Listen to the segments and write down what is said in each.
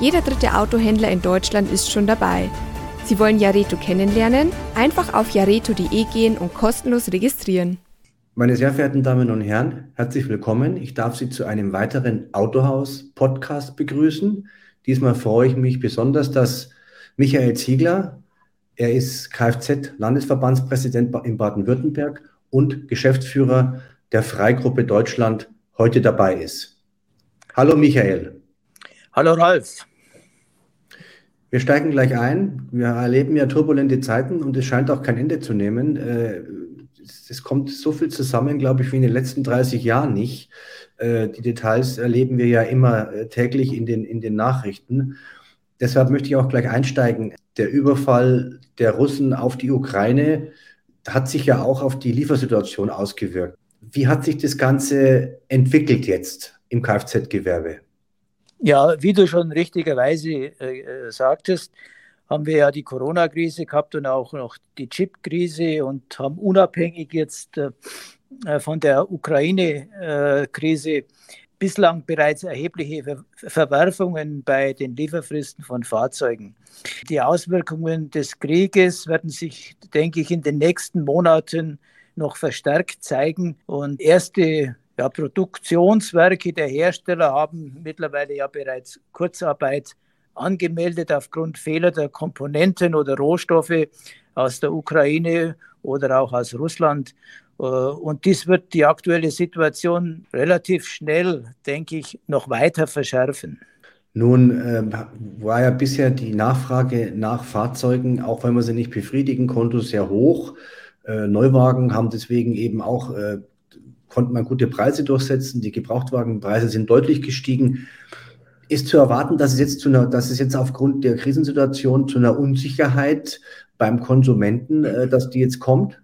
Jeder dritte Autohändler in Deutschland ist schon dabei. Sie wollen Jareto kennenlernen? Einfach auf jareto.de gehen und kostenlos registrieren. Meine sehr verehrten Damen und Herren, herzlich willkommen. Ich darf Sie zu einem weiteren Autohaus-Podcast begrüßen. Diesmal freue ich mich besonders, dass Michael Ziegler, er ist Kfz-Landesverbandspräsident in Baden-Württemberg und Geschäftsführer der Freigruppe Deutschland, heute dabei ist. Hallo Michael. Hallo Ralf. Wir steigen gleich ein. Wir erleben ja turbulente Zeiten und es scheint auch kein Ende zu nehmen. Äh, es kommt so viel zusammen, glaube ich, wie in den letzten 30 Jahren nicht. Äh, die Details erleben wir ja immer äh, täglich in den, in den Nachrichten. Deshalb möchte ich auch gleich einsteigen. Der Überfall der Russen auf die Ukraine hat sich ja auch auf die Liefersituation ausgewirkt. Wie hat sich das Ganze entwickelt jetzt im Kfz-Gewerbe? Ja, wie du schon richtigerweise äh, äh, sagtest, haben wir ja die Corona-Krise gehabt und auch noch die Chip-Krise und haben unabhängig jetzt äh, äh von der Ukraine-Krise äh, bislang bereits erhebliche Ver Verwerfungen bei den Lieferfristen von Fahrzeugen. Die Auswirkungen des Krieges werden sich, denke ich, in den nächsten Monaten noch verstärkt zeigen und erste ja, Produktionswerke der Hersteller haben mittlerweile ja bereits Kurzarbeit angemeldet aufgrund fehlender Komponenten oder Rohstoffe aus der Ukraine oder auch aus Russland. Äh, und dies wird die aktuelle Situation relativ schnell, denke ich, noch weiter verschärfen. Nun äh, war ja bisher die Nachfrage nach Fahrzeugen, auch wenn man sie nicht befriedigen konnte, sehr hoch. Äh, Neuwagen haben deswegen eben auch äh, konnte man gute Preise durchsetzen. Die Gebrauchtwagenpreise sind deutlich gestiegen. Ist zu erwarten, dass es jetzt zu einer, dass es jetzt aufgrund der Krisensituation zu einer Unsicherheit beim Konsumenten, äh, dass die jetzt kommt?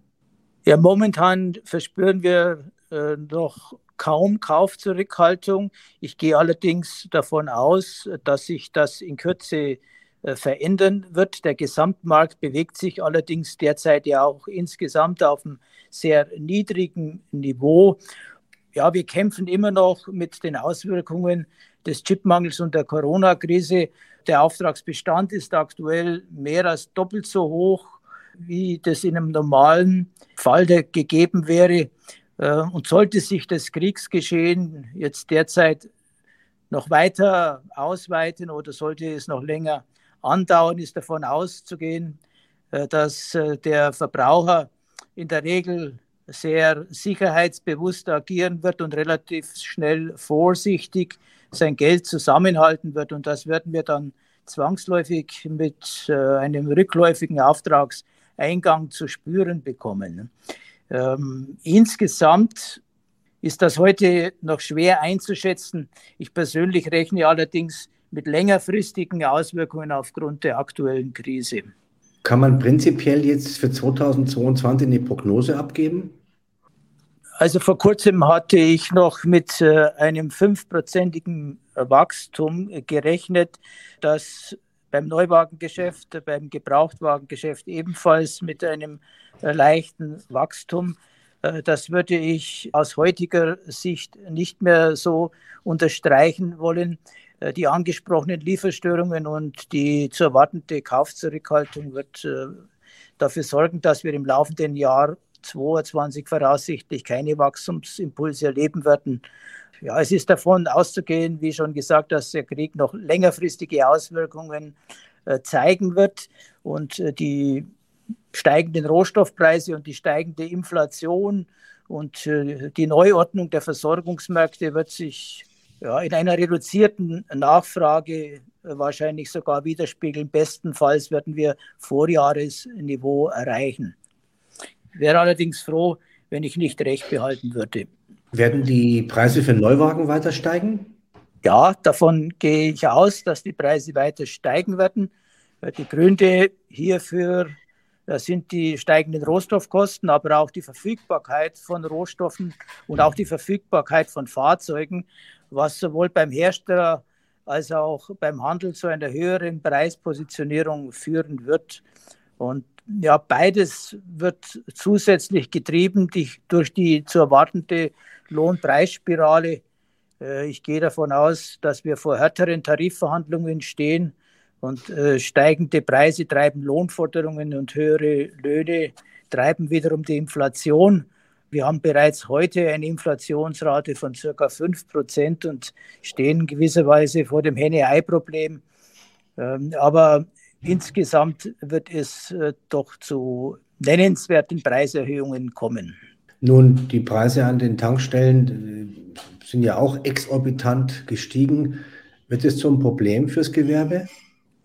Ja, momentan verspüren wir äh, noch kaum Kaufzurückhaltung. Ich gehe allerdings davon aus, dass sich das in Kürze äh, verändern wird. Der Gesamtmarkt bewegt sich allerdings derzeit ja auch insgesamt auf einem sehr niedrigen Niveau. Ja, wir kämpfen immer noch mit den Auswirkungen des Chipmangels und der Corona-Krise. Der Auftragsbestand ist aktuell mehr als doppelt so hoch, wie das in einem normalen Fall gegeben wäre. Äh, und sollte sich das Kriegsgeschehen jetzt derzeit noch weiter ausweiten oder sollte es noch länger andauern, ist davon auszugehen, äh, dass äh, der Verbraucher in der Regel sehr sicherheitsbewusst agieren wird und relativ schnell vorsichtig sein Geld zusammenhalten wird. Und das werden wir dann zwangsläufig mit äh, einem rückläufigen Auftragseingang zu spüren bekommen. Ähm, insgesamt ist das heute noch schwer einzuschätzen. Ich persönlich rechne allerdings mit längerfristigen Auswirkungen aufgrund der aktuellen Krise. Kann man prinzipiell jetzt für 2022 eine Prognose abgeben? Also vor kurzem hatte ich noch mit äh, einem fünfprozentigen Wachstum gerechnet, das beim Neuwagengeschäft, beim Gebrauchtwagengeschäft ebenfalls mit einem äh, leichten Wachstum. Äh, das würde ich aus heutiger Sicht nicht mehr so unterstreichen wollen. Äh, die angesprochenen Lieferstörungen und die zu erwartende Kaufzurückhaltung wird äh, dafür sorgen, dass wir im laufenden Jahr 2022 voraussichtlich keine Wachstumsimpulse erleben werden. Ja, es ist davon auszugehen, wie schon gesagt, dass der Krieg noch längerfristige Auswirkungen äh, zeigen wird und die steigenden Rohstoffpreise und die steigende Inflation und die Neuordnung der Versorgungsmärkte wird sich ja, in einer reduzierten Nachfrage wahrscheinlich sogar widerspiegeln. Bestenfalls werden wir Vorjahresniveau erreichen. Ich wäre allerdings froh, wenn ich nicht recht behalten würde. Werden die Preise für Neuwagen weiter steigen? Ja, davon gehe ich aus, dass die Preise weiter steigen werden. Die Gründe hierfür sind die steigenden Rohstoffkosten, aber auch die Verfügbarkeit von Rohstoffen und auch die Verfügbarkeit von Fahrzeugen, was sowohl beim Hersteller als auch beim Handel zu einer höheren Preispositionierung führen wird. Und ja, beides wird zusätzlich getrieben durch die zu erwartende Lohnpreisspirale. Äh, ich gehe davon aus, dass wir vor härteren Tarifverhandlungen stehen und äh, steigende Preise treiben Lohnforderungen und höhere Löhne treiben wiederum die Inflation. Wir haben bereits heute eine Inflationsrate von circa 5 Prozent und stehen gewisserweise vor dem Henne-Ei-Problem. Ähm, aber insgesamt wird es äh, doch zu nennenswerten Preiserhöhungen kommen. Nun, die Preise an den Tankstellen äh, sind ja auch exorbitant gestiegen. Wird es zum Problem fürs Gewerbe?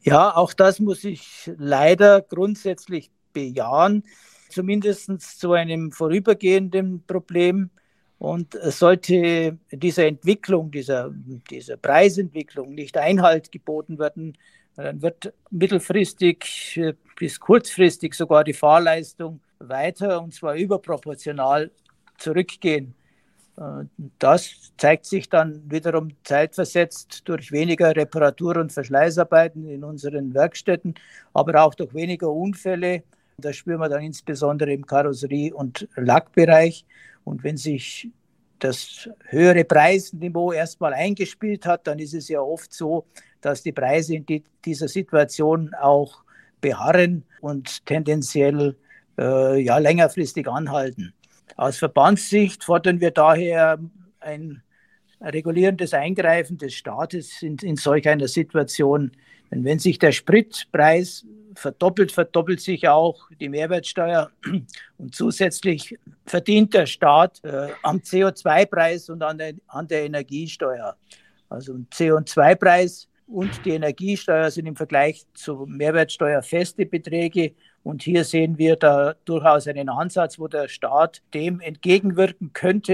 Ja, auch das muss ich leider grundsätzlich bejahen, zumindest zu einem vorübergehenden Problem. Und sollte dieser Entwicklung, dieser, dieser Preisentwicklung nicht Einhalt geboten werden, dann wird mittelfristig bis kurzfristig sogar die Fahrleistung weiter und zwar überproportional zurückgehen. Äh, das zeigt sich dann wiederum zeitversetzt durch weniger Reparatur- und Verschleißarbeiten in unseren Werkstätten, aber auch durch weniger Unfälle. Das spüren wir dann insbesondere im Karosserie- und Lackbereich. Und wenn sich das höhere Preisniveau erstmal eingespielt hat, dann ist es ja oft so, dass die Preise in die, dieser Situation auch beharren und tendenziell äh, ja, längerfristig anhalten. Aus Verbandssicht fordern wir daher ein regulierendes Eingreifen des Staates in, in solch einer Situation. Denn wenn sich der Spritpreis verdoppelt, verdoppelt sich auch die Mehrwertsteuer und zusätzlich verdient der Staat äh, am CO2-Preis und an der, an der Energiesteuer. Also ein CO2-Preis und die Energiesteuer sind im Vergleich zur Mehrwertsteuer feste Beträge und hier sehen wir da durchaus einen Ansatz, wo der Staat dem entgegenwirken könnte,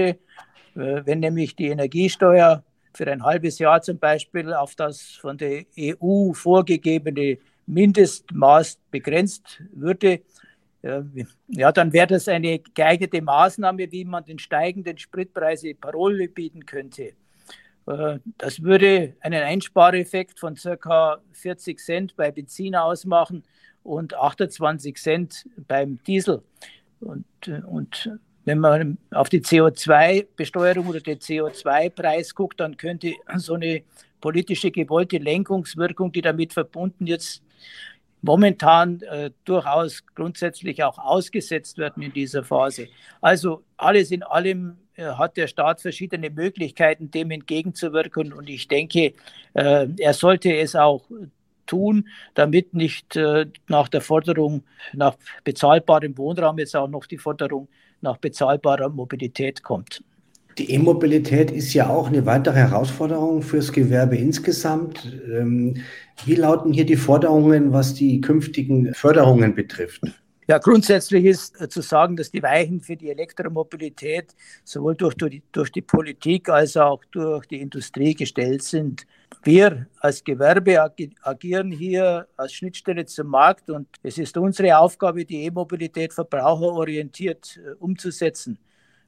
äh, wenn nämlich die Energiesteuer für ein halbes Jahr zum Beispiel auf das von der EU vorgegebene Mindestmaß begrenzt würde, äh, ja, dann wäre das eine geeignete Maßnahme, wie man den steigenden Spritpreise Parole bieten könnte. Äh, das würde einen Einspareffekt von ca. 40 Cent bei Benzin ausmachen und 28 Cent beim Diesel. Und, und wenn man auf die CO2-Besteuerung oder den CO2-Preis guckt, dann könnte so eine politische gewollte Lenkungswirkung, die damit verbunden jetzt momentan äh, durchaus grundsätzlich auch ausgesetzt werden in dieser Phase. Also alles in allem äh, hat der Staat verschiedene Möglichkeiten, dem entgegenzuwirken. Und ich denke, äh, er sollte es auch tun, damit nicht äh, nach der Forderung nach bezahlbarem Wohnraum jetzt auch noch die Forderung nach bezahlbarer Mobilität kommt. Die E-Mobilität ist ja auch eine weitere Herausforderung fürs Gewerbe insgesamt. Ähm, wie lauten hier die Forderungen, was die künftigen Förderungen betrifft? Ja, grundsätzlich ist äh, zu sagen, dass die Weichen für die Elektromobilität sowohl durch, durch, die, durch die Politik als auch durch die Industrie gestellt sind. Wir als Gewerbe agieren hier als Schnittstelle zum Markt und es ist unsere Aufgabe, die E-Mobilität verbraucherorientiert äh, umzusetzen.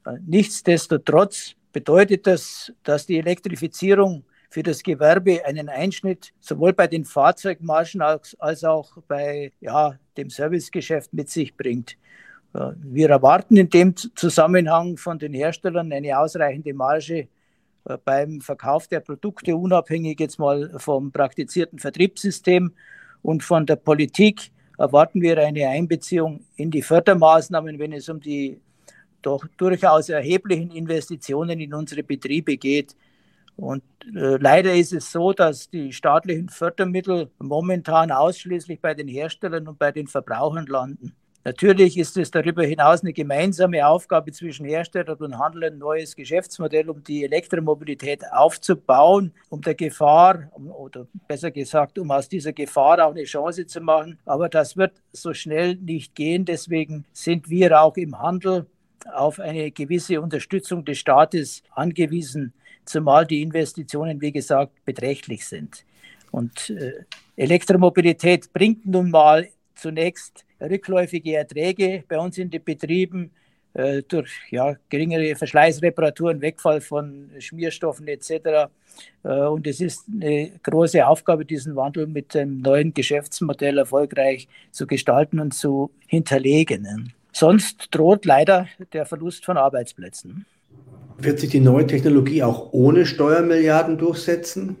Äh, nichtsdestotrotz bedeutet das, dass die Elektrifizierung für das Gewerbe einen Einschnitt sowohl bei den Fahrzeugmargen als, als auch bei ja, dem Servicegeschäft mit sich bringt. Äh, wir erwarten in dem Zusammenhang von den Herstellern eine ausreichende Marge beim Verkauf der Produkte, unabhängig jetzt mal vom praktizierten Vertriebssystem und von der Politik, erwarten wir eine Einbeziehung in die Fördermaßnahmen, wenn es um die doch durchaus erheblichen Investitionen in unsere Betriebe geht. Und äh, leider ist es so, dass die staatlichen Fördermittel momentan ausschließlich bei den Herstellern und bei den Verbrauchern landen. Natürlich ist es darüber hinaus eine gemeinsame Aufgabe zwischen Hersteller und Handel, ein neues Geschäftsmodell, um die Elektromobilität aufzubauen, um der Gefahr, oder besser gesagt, um aus dieser Gefahr auch eine Chance zu machen. Aber das wird so schnell nicht gehen. Deswegen sind wir auch im Handel auf eine gewisse Unterstützung des Staates angewiesen, zumal die Investitionen, wie gesagt, beträchtlich sind. Und äh, Elektromobilität bringt nun mal zunächst rückläufige Erträge bei uns in den Betrieben äh, durch ja, geringere Verschleißreparaturen, Wegfall von Schmierstoffen etc. Äh, und es ist eine große Aufgabe, diesen Wandel mit dem neuen Geschäftsmodell erfolgreich zu gestalten und zu hinterlegen. Sonst droht leider der Verlust von Arbeitsplätzen. Wird sich die neue Technologie auch ohne Steuermilliarden durchsetzen?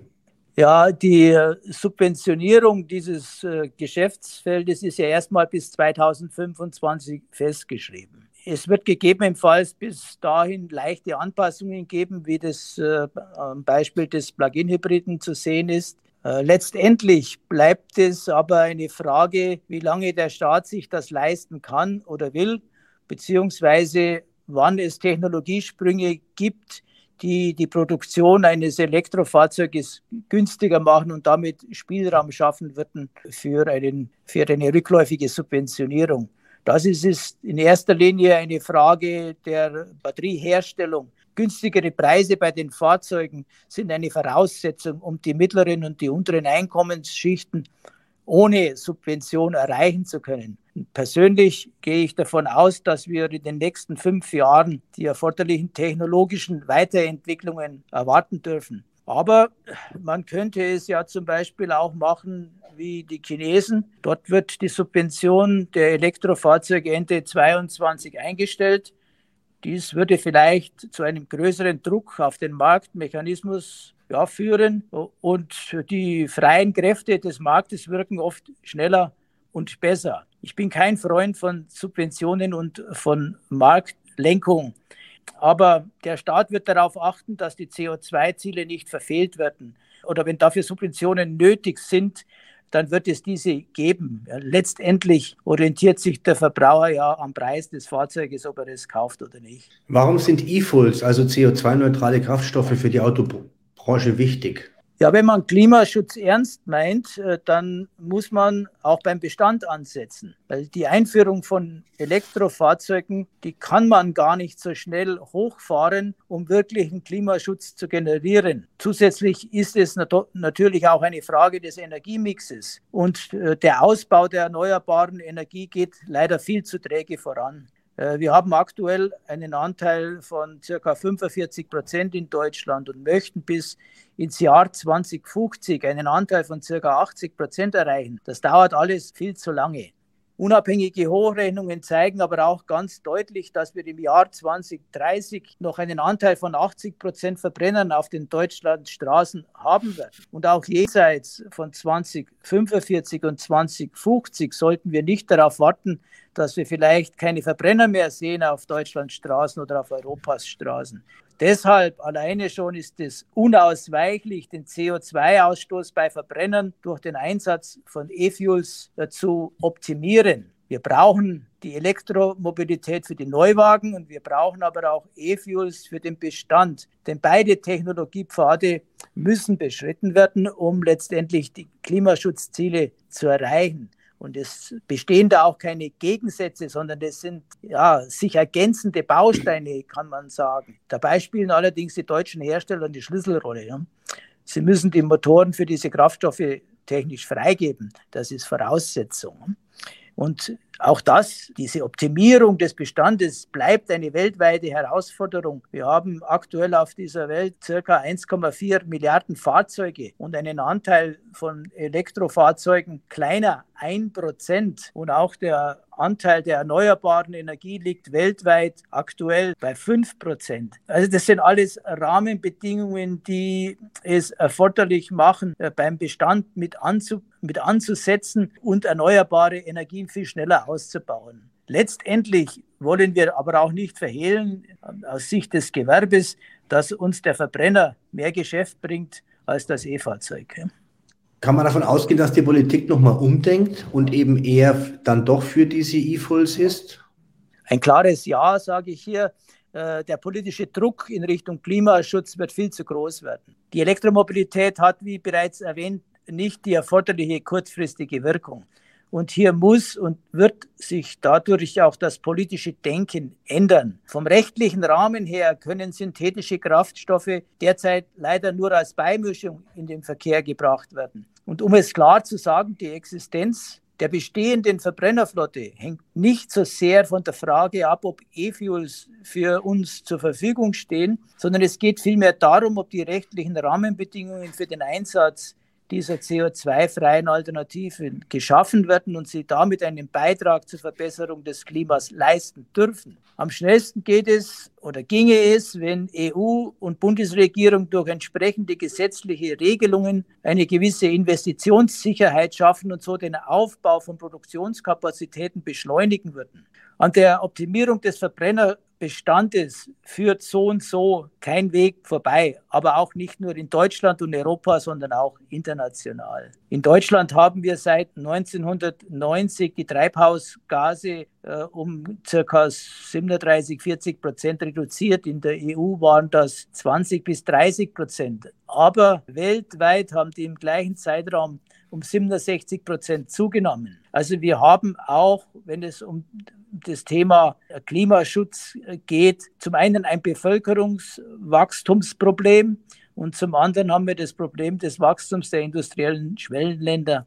Ja, die Subventionierung dieses äh, Geschäftsfeldes ist ja erstmal bis 2025 festgeschrieben. Es wird gegebenenfalls bis dahin leichte Anpassungen geben, wie das äh, am Beispiel des Plug-in-Hybriden zu sehen ist. Äh, letztendlich bleibt es aber eine Frage, wie lange der Staat sich das leisten kann oder will, beziehungsweise wann es Technologiesprünge gibt, die die Produktion eines Elektrofahrzeuges günstiger machen und damit Spielraum schaffen würden für, einen, für eine rückläufige Subventionierung. Das ist, ist in erster Linie eine Frage der Batterieherstellung. Günstigere Preise bei den Fahrzeugen sind eine Voraussetzung, um die mittleren und die unteren Einkommensschichten ohne Subvention erreichen zu können. Persönlich gehe ich davon aus, dass wir in den nächsten fünf Jahren die erforderlichen technologischen Weiterentwicklungen erwarten dürfen. Aber man könnte es ja zum Beispiel auch machen wie die Chinesen. Dort wird die Subvention der Elektrofahrzeuge Ende 2022 eingestellt. Dies würde vielleicht zu einem größeren Druck auf den Marktmechanismus ja, führen und die freien Kräfte des Marktes wirken oft schneller und besser. Ich bin kein Freund von Subventionen und von Marktlenkung. Aber der Staat wird darauf achten, dass die CO2-Ziele nicht verfehlt werden. Oder wenn dafür Subventionen nötig sind, dann wird es diese geben. Letztendlich orientiert sich der Verbraucher ja am Preis des Fahrzeuges, ob er es kauft oder nicht. Warum sind E-Fulls, also CO2-neutrale Kraftstoffe für die Autobranche wichtig? Ja, wenn man Klimaschutz ernst meint, äh, dann muss man auch beim Bestand ansetzen. Weil die Einführung von Elektrofahrzeugen, die kann man gar nicht so schnell hochfahren, um wirklichen Klimaschutz zu generieren. Zusätzlich ist es nat natürlich auch eine Frage des Energiemixes. Und äh, der Ausbau der erneuerbaren Energie geht leider viel zu träge voran. Äh, wir haben aktuell einen Anteil von ca. 45 Prozent in Deutschland und möchten bis ins Jahr 2050 einen Anteil von ca. 80 Prozent erreichen. Das dauert alles viel zu lange. Unabhängige Hochrechnungen zeigen aber auch ganz deutlich, dass wir im Jahr 2030 noch einen Anteil von 80 Prozent Verbrennern auf den Deutschlandstraßen haben werden. Und auch jenseits von 2045 und 2050 sollten wir nicht darauf warten, dass wir vielleicht keine Verbrenner mehr sehen auf Deutschlands Straßen oder auf Europas Straßen. Deshalb alleine schon ist es unausweichlich, den CO2-Ausstoß bei Verbrennern durch den Einsatz von E-Fuels zu optimieren. Wir brauchen die Elektromobilität für die Neuwagen und wir brauchen aber auch E-Fuels für den Bestand. Denn beide Technologiepfade müssen beschritten werden, um letztendlich die Klimaschutzziele zu erreichen. Und es bestehen da auch keine Gegensätze, sondern das sind ja, sich ergänzende Bausteine, kann man sagen. Dabei spielen allerdings die deutschen Hersteller die Schlüsselrolle. Ja. Sie müssen die Motoren für diese Kraftstoffe technisch freigeben. Das ist Voraussetzung. Und auch das, diese Optimierung des Bestandes bleibt eine weltweite Herausforderung. Wir haben aktuell auf dieser Welt circa 1,4 Milliarden Fahrzeuge und einen Anteil von Elektrofahrzeugen kleiner 1 Prozent. Und auch der Anteil der erneuerbaren Energie liegt weltweit aktuell bei 5 Prozent. Also das sind alles Rahmenbedingungen, die es erforderlich machen, äh, beim Bestand mit, anzu, mit anzusetzen und erneuerbare Energien viel schneller auszubauen. Letztendlich wollen wir aber auch nicht verhehlen, aus Sicht des Gewerbes, dass uns der Verbrenner mehr Geschäft bringt als das E-Fahrzeug. Kann man davon ausgehen, dass die Politik nochmal umdenkt und eben eher dann doch für diese E-Fulls ist? Ein klares Ja, sage ich hier. Äh, der politische Druck in Richtung Klimaschutz wird viel zu groß werden. Die Elektromobilität hat, wie bereits erwähnt, nicht die erforderliche kurzfristige Wirkung. Und hier muss und wird sich dadurch auch das politische Denken ändern. Vom rechtlichen Rahmen her können synthetische Kraftstoffe derzeit leider nur als Beimischung in den Verkehr gebracht werden. Und um es klar zu sagen, die Existenz der bestehenden Verbrennerflotte hängt nicht so sehr von der Frage ab, ob E-Fuels für uns zur Verfügung stehen, sondern es geht vielmehr darum, ob die rechtlichen Rahmenbedingungen für den Einsatz dieser CO2-freien Alternativen geschaffen werden und sie damit einen Beitrag zur Verbesserung des Klimas leisten dürfen. Am schnellsten geht es oder ginge es, wenn EU und Bundesregierung durch entsprechende gesetzliche Regelungen eine gewisse Investitionssicherheit schaffen und so den Aufbau von Produktionskapazitäten beschleunigen würden. An der Optimierung des Verbrenner Bestandes führt so und so kein Weg vorbei, aber auch nicht nur in Deutschland und Europa, sondern auch international. In Deutschland haben wir seit 1990 die Treibhausgase äh, um ca. 37, 40 Prozent reduziert. In der EU waren das 20 bis 30 Prozent. Aber weltweit haben die im gleichen Zeitraum um 67 Prozent zugenommen. Also wir haben auch, wenn es um das Thema Klimaschutz geht, zum einen ein Bevölkerungswachstumsproblem und zum anderen haben wir das Problem des Wachstums der industriellen Schwellenländer,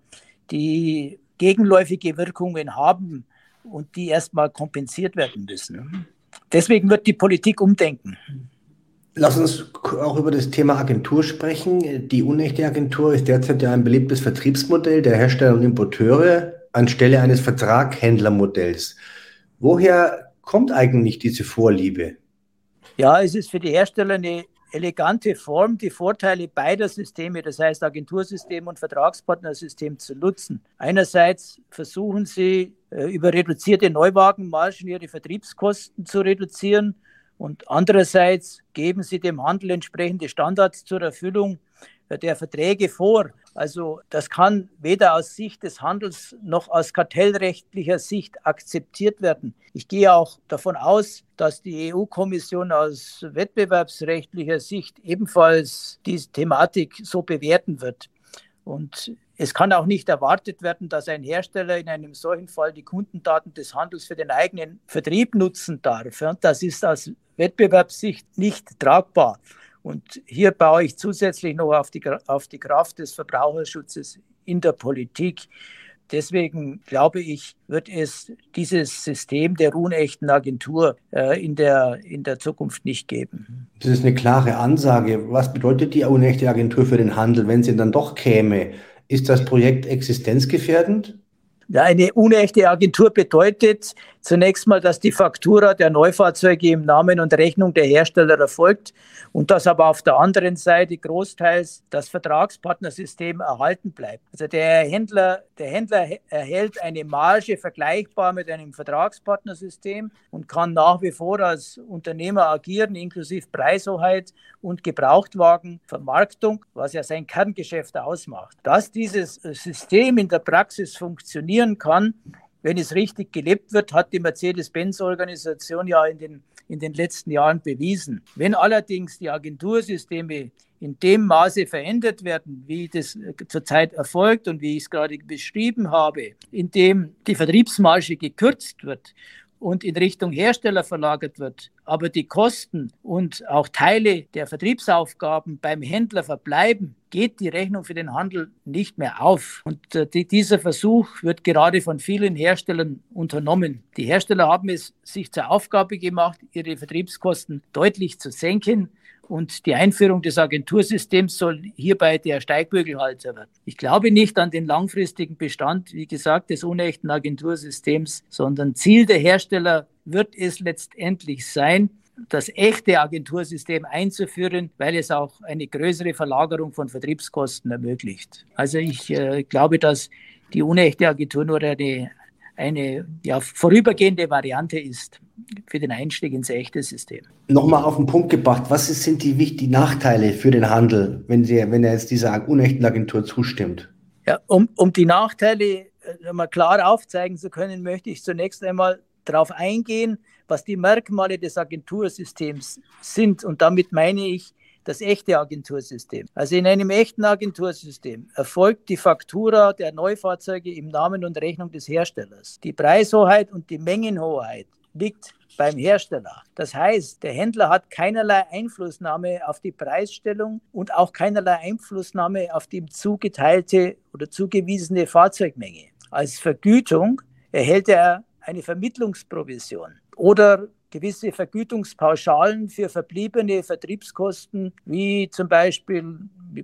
die gegenläufige Wirkungen haben und die erstmal kompensiert werden müssen. Deswegen wird die Politik umdenken. Lass uns auch über das Thema Agentur sprechen. Die unechte Agentur ist derzeit ja ein beliebtes Vertriebsmodell der Hersteller und Importeure anstelle eines Vertraghändlermodells. Woher kommt eigentlich diese Vorliebe? Ja, es ist für die Hersteller eine elegante Form, die Vorteile beider Systeme, das heißt Agentursystem und Vertragspartnersystem, zu nutzen. Einerseits versuchen sie äh, über reduzierte Neuwagenmargen ihre Vertriebskosten zu reduzieren und andererseits geben sie dem Handel entsprechende Standards zur Erfüllung der Verträge vor. Also das kann weder aus Sicht des Handels noch aus kartellrechtlicher Sicht akzeptiert werden. Ich gehe auch davon aus, dass die EU-Kommission aus wettbewerbsrechtlicher Sicht ebenfalls diese Thematik so bewerten wird. Und es kann auch nicht erwartet werden, dass ein Hersteller in einem solchen Fall die Kundendaten des Handels für den eigenen Vertrieb nutzen darf. Das ist aus Wettbewerbssicht nicht tragbar. Und hier baue ich zusätzlich noch auf die, auf die Kraft des Verbraucherschutzes in der Politik. Deswegen glaube ich, wird es dieses System der unechten Agentur äh, in, der, in der Zukunft nicht geben. Das ist eine klare Ansage. Was bedeutet die unechte Agentur für den Handel, wenn sie dann doch käme? Ist das Projekt existenzgefährdend? Eine unechte Agentur bedeutet zunächst mal, dass die Faktura der Neufahrzeuge im Namen und Rechnung der Hersteller erfolgt und dass aber auf der anderen Seite großteils das Vertragspartnersystem erhalten bleibt. Also der Händler, der Händler erhält eine Marge vergleichbar mit einem Vertragspartnersystem und kann nach wie vor als Unternehmer agieren, inklusive Preishoheit und Gebrauchtwagenvermarktung, was ja sein Kerngeschäft ausmacht. Dass dieses System in der Praxis funktionieren kann, wenn es richtig gelebt wird, hat die Mercedes-Benz-Organisation ja in den, in den letzten Jahren bewiesen. Wenn allerdings die Agentursysteme in dem Maße verändert werden, wie das zurzeit erfolgt und wie ich es gerade beschrieben habe, indem die Vertriebsmarge gekürzt wird und in Richtung Hersteller verlagert wird, aber die Kosten und auch Teile der Vertriebsaufgaben beim Händler verbleiben, geht die Rechnung für den Handel nicht mehr auf. Und äh, die, dieser Versuch wird gerade von vielen Herstellern unternommen. Die Hersteller haben es sich zur Aufgabe gemacht, ihre Vertriebskosten deutlich zu senken. Und die Einführung des Agentursystems soll hierbei der Steigbügelhalter werden. Ich glaube nicht an den langfristigen Bestand, wie gesagt, des unechten Agentursystems, sondern Ziel der Hersteller wird es letztendlich sein, das echte Agentursystem einzuführen, weil es auch eine größere Verlagerung von Vertriebskosten ermöglicht. Also ich äh, glaube, dass die unechte Agentur nur eine, eine ja, vorübergehende Variante ist für den Einstieg ins echte System. Nochmal auf den Punkt gebracht, was sind die wichtigen Nachteile für den Handel, wenn, Sie, wenn er jetzt dieser unechten Agentur zustimmt? Ja, um, um die Nachteile äh, mal klar aufzeigen zu können, möchte ich zunächst einmal darauf eingehen, was die Merkmale des Agentursystems sind. Und damit meine ich das echte Agentursystem. Also in einem echten Agentursystem erfolgt die Faktura der Neufahrzeuge im Namen und Rechnung des Herstellers. Die Preishoheit und die Mengenhoheit liegt beim Hersteller. Das heißt, der Händler hat keinerlei Einflussnahme auf die Preisstellung und auch keinerlei Einflussnahme auf die zugeteilte oder zugewiesene Fahrzeugmenge. Als Vergütung erhält er eine Vermittlungsprovision oder gewisse Vergütungspauschalen für verbliebene Vertriebskosten, wie zum Beispiel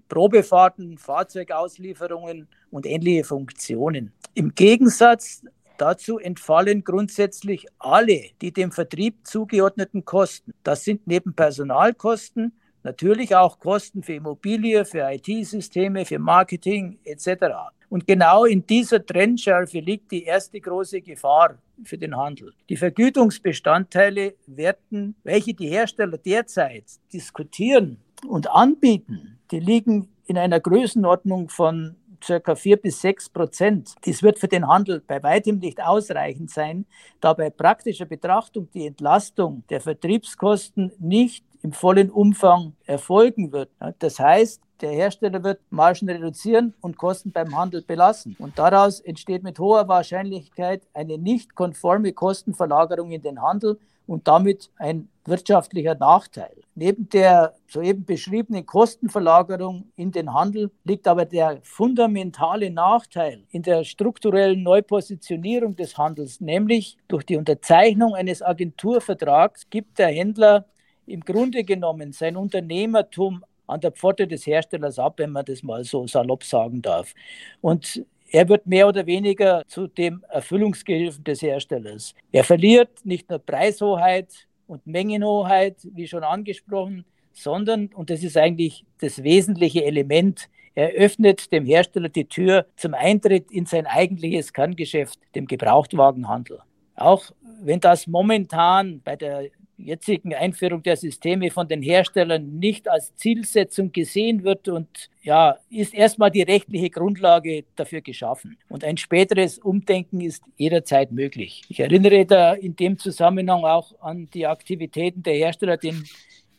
Probefahrten, Fahrzeugauslieferungen und ähnliche Funktionen. Im Gegensatz Dazu entfallen grundsätzlich alle die dem Vertrieb zugeordneten Kosten. Das sind neben Personalkosten natürlich auch Kosten für Immobilie, für IT-Systeme, für Marketing etc. Und genau in dieser Trendschärfe liegt die erste große Gefahr für den Handel. Die Vergütungsbestandteile werden, welche die Hersteller derzeit diskutieren und anbieten, die liegen in einer Größenordnung von circa vier bis sechs Prozent. Dies wird für den Handel bei weitem nicht ausreichend sein, da bei praktischer Betrachtung die Entlastung der Vertriebskosten nicht im vollen Umfang erfolgen wird. Das heißt, der Hersteller wird Margen reduzieren und Kosten beim Handel belassen. Und daraus entsteht mit hoher Wahrscheinlichkeit eine nicht konforme Kostenverlagerung in den Handel und damit ein wirtschaftlicher Nachteil. Neben der soeben beschriebenen Kostenverlagerung in den Handel liegt aber der fundamentale Nachteil in der strukturellen Neupositionierung des Handels, nämlich durch die Unterzeichnung eines Agenturvertrags gibt der Händler im Grunde genommen sein Unternehmertum an der Pforte des Herstellers ab, wenn man das mal so salopp sagen darf. Und er wird mehr oder weniger zu dem Erfüllungsgehilfen des Herstellers. Er verliert nicht nur Preishoheit und Mengenhoheit, wie schon angesprochen, sondern, und das ist eigentlich das wesentliche Element, er öffnet dem Hersteller die Tür zum Eintritt in sein eigentliches Kerngeschäft, dem Gebrauchtwagenhandel. Auch wenn das momentan bei der jetzigen Einführung der Systeme von den Herstellern nicht als Zielsetzung gesehen wird und ja, ist erstmal die rechtliche Grundlage dafür geschaffen. Und ein späteres Umdenken ist jederzeit möglich. Ich erinnere da in dem Zusammenhang auch an die Aktivitäten der Hersteller, den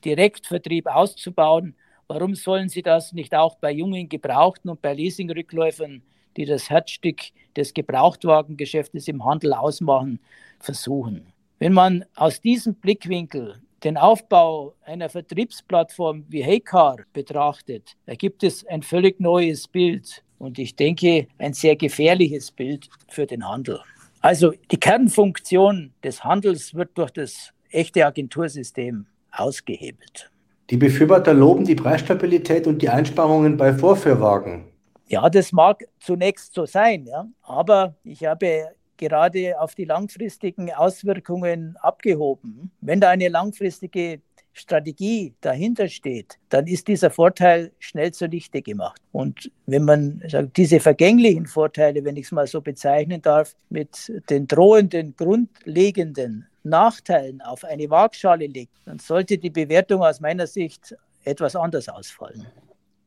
Direktvertrieb auszubauen. Warum sollen sie das nicht auch bei jungen Gebrauchten und bei Leasingrückläufern, die das Herzstück des Gebrauchtwagengeschäftes im Handel ausmachen, versuchen? Wenn man aus diesem Blickwinkel den Aufbau einer Vertriebsplattform wie Heycar betrachtet, ergibt es ein völlig neues Bild und ich denke ein sehr gefährliches Bild für den Handel. Also die Kernfunktion des Handels wird durch das echte Agentursystem ausgehebelt. Die Befürworter loben die Preisstabilität und die Einsparungen bei Vorführwagen. Ja, das mag zunächst so sein, ja. aber ich habe gerade auf die langfristigen Auswirkungen abgehoben. Wenn da eine langfristige Strategie dahinter steht, dann ist dieser Vorteil schnell zunichte gemacht. Und wenn man sagt, diese vergänglichen Vorteile, wenn ich es mal so bezeichnen darf, mit den drohenden grundlegenden Nachteilen auf eine Waagschale legt, dann sollte die Bewertung aus meiner Sicht etwas anders ausfallen.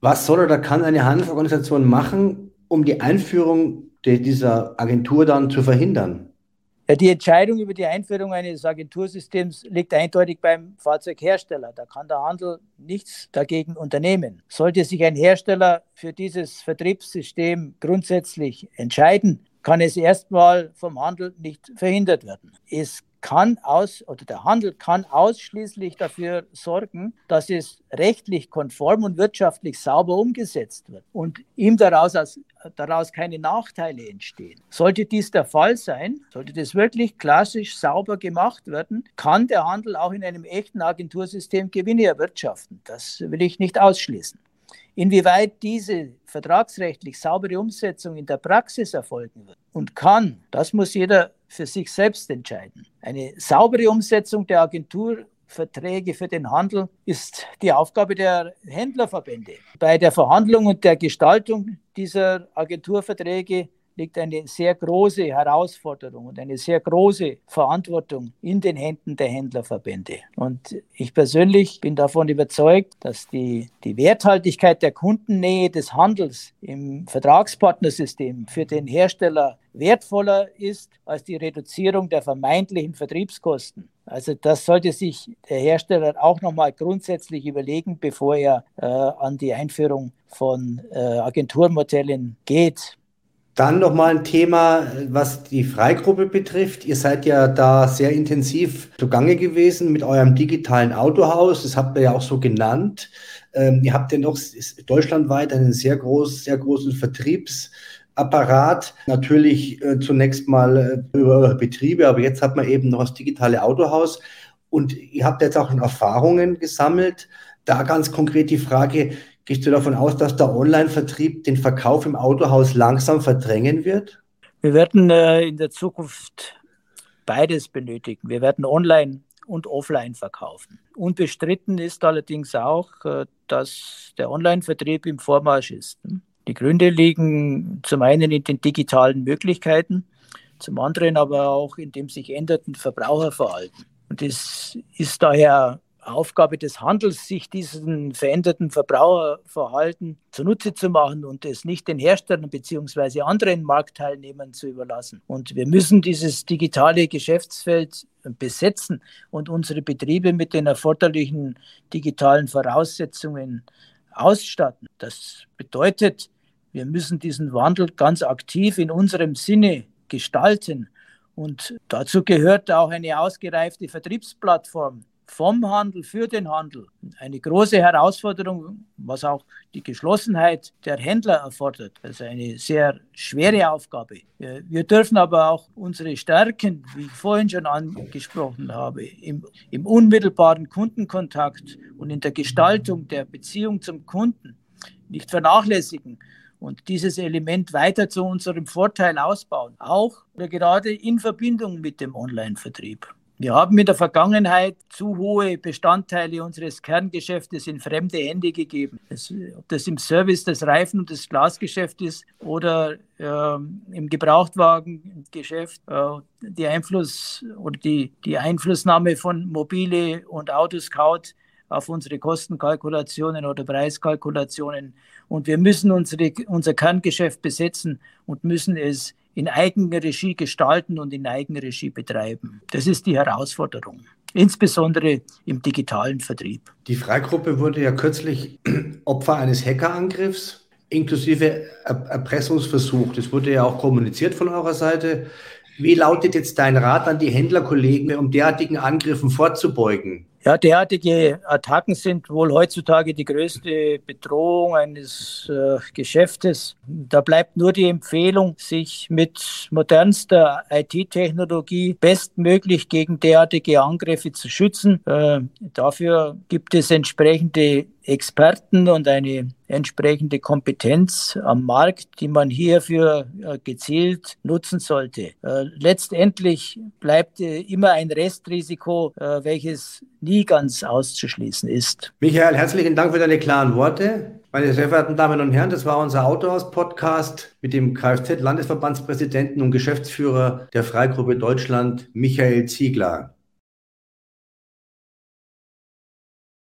Was soll oder kann eine Handelsorganisation machen, um die Einführung dieser Agentur dann zu verhindern? Ja, die Entscheidung über die Einführung eines Agentursystems liegt eindeutig beim Fahrzeughersteller. Da kann der Handel nichts dagegen unternehmen. Sollte sich ein Hersteller für dieses Vertriebssystem grundsätzlich entscheiden, kann es erstmal vom Handel nicht verhindert werden. Es kann aus oder der Handel kann ausschließlich dafür sorgen, dass es rechtlich konform und wirtschaftlich sauber umgesetzt wird und ihm daraus, als, daraus keine Nachteile entstehen. Sollte dies der Fall sein, sollte das wirklich klassisch sauber gemacht werden, kann der Handel auch in einem echten Agentursystem Gewinne erwirtschaften. Das will ich nicht ausschließen. Inwieweit diese vertragsrechtlich saubere Umsetzung in der Praxis erfolgen wird und kann, das muss jeder für sich selbst entscheiden. Eine saubere Umsetzung der Agenturverträge für den Handel ist die Aufgabe der Händlerverbände. Bei der Verhandlung und der Gestaltung dieser Agenturverträge liegt eine sehr große Herausforderung und eine sehr große Verantwortung in den Händen der Händlerverbände. Und ich persönlich bin davon überzeugt, dass die, die Werthaltigkeit der Kundennähe des Handels im Vertragspartnersystem für den Hersteller wertvoller ist als die Reduzierung der vermeintlichen Vertriebskosten. Also das sollte sich der Hersteller auch nochmal grundsätzlich überlegen, bevor er äh, an die Einführung von äh, Agenturmodellen geht. Dann nochmal ein Thema, was die Freigruppe betrifft. Ihr seid ja da sehr intensiv zugange gewesen mit eurem digitalen Autohaus. Das habt ihr ja auch so genannt. Ähm, ihr habt ja noch deutschlandweit einen sehr, groß, sehr großen Vertriebsapparat. Natürlich äh, zunächst mal äh, über eure Betriebe, aber jetzt hat man eben noch das digitale Autohaus. Und ihr habt jetzt auch Erfahrungen gesammelt. Da ganz konkret die Frage, Gehst du davon aus, dass der Online-Vertrieb den Verkauf im Autohaus langsam verdrängen wird? Wir werden äh, in der Zukunft beides benötigen. Wir werden online und offline verkaufen. Unbestritten ist allerdings auch, äh, dass der Online-Vertrieb im Vormarsch ist. Die Gründe liegen zum einen in den digitalen Möglichkeiten, zum anderen aber auch in dem sich ändernden Verbraucherverhalten. Und es ist daher Aufgabe des Handels, sich diesen veränderten Verbraucherverhalten zunutze zu machen und es nicht den Herstellern bzw. anderen Marktteilnehmern zu überlassen. Und wir müssen dieses digitale Geschäftsfeld besetzen und unsere Betriebe mit den erforderlichen digitalen Voraussetzungen ausstatten. Das bedeutet, wir müssen diesen Wandel ganz aktiv in unserem Sinne gestalten. Und dazu gehört auch eine ausgereifte Vertriebsplattform, vom Handel für den Handel. Eine große Herausforderung, was auch die Geschlossenheit der Händler erfordert. Also eine sehr schwere Aufgabe. Wir dürfen aber auch unsere Stärken, wie ich vorhin schon angesprochen habe, im, im unmittelbaren Kundenkontakt und in der Gestaltung der Beziehung zum Kunden nicht vernachlässigen und dieses Element weiter zu unserem Vorteil ausbauen, auch oder gerade in Verbindung mit dem Online-Vertrieb. Wir haben in der Vergangenheit zu hohe Bestandteile unseres Kerngeschäftes in fremde Hände gegeben. Das, ob das im Service des Reifen- und des ist oder äh, im Gebrauchtwagengeschäft, äh, die Einfluss oder die, die Einflussnahme von Mobile und Autoscout auf unsere Kostenkalkulationen oder Preiskalkulationen. Und wir müssen unsere, unser Kerngeschäft besetzen und müssen es in Eigenregie gestalten und in Eigenregie betreiben. Das ist die Herausforderung, insbesondere im digitalen Vertrieb. Die Freigruppe wurde ja kürzlich Opfer eines Hackerangriffs inklusive Erpressungsversuch. Das wurde ja auch kommuniziert von eurer Seite. Wie lautet jetzt dein Rat an die Händlerkollegen, um derartigen Angriffen vorzubeugen? Ja, derartige Attacken sind wohl heutzutage die größte Bedrohung eines äh, Geschäftes. Da bleibt nur die Empfehlung, sich mit modernster IT-Technologie bestmöglich gegen derartige Angriffe zu schützen. Äh, dafür gibt es entsprechende Experten und eine entsprechende Kompetenz am Markt, die man hierfür äh, gezielt nutzen sollte. Äh, letztendlich bleibt äh, immer ein Restrisiko, welches nie ganz auszuschließen ist. Michael, herzlichen Dank für deine klaren Worte. Meine sehr verehrten Damen und Herren, das war unser Autohaus-Podcast mit dem Kfz-Landesverbandspräsidenten und Geschäftsführer der Freigruppe Deutschland, Michael Ziegler.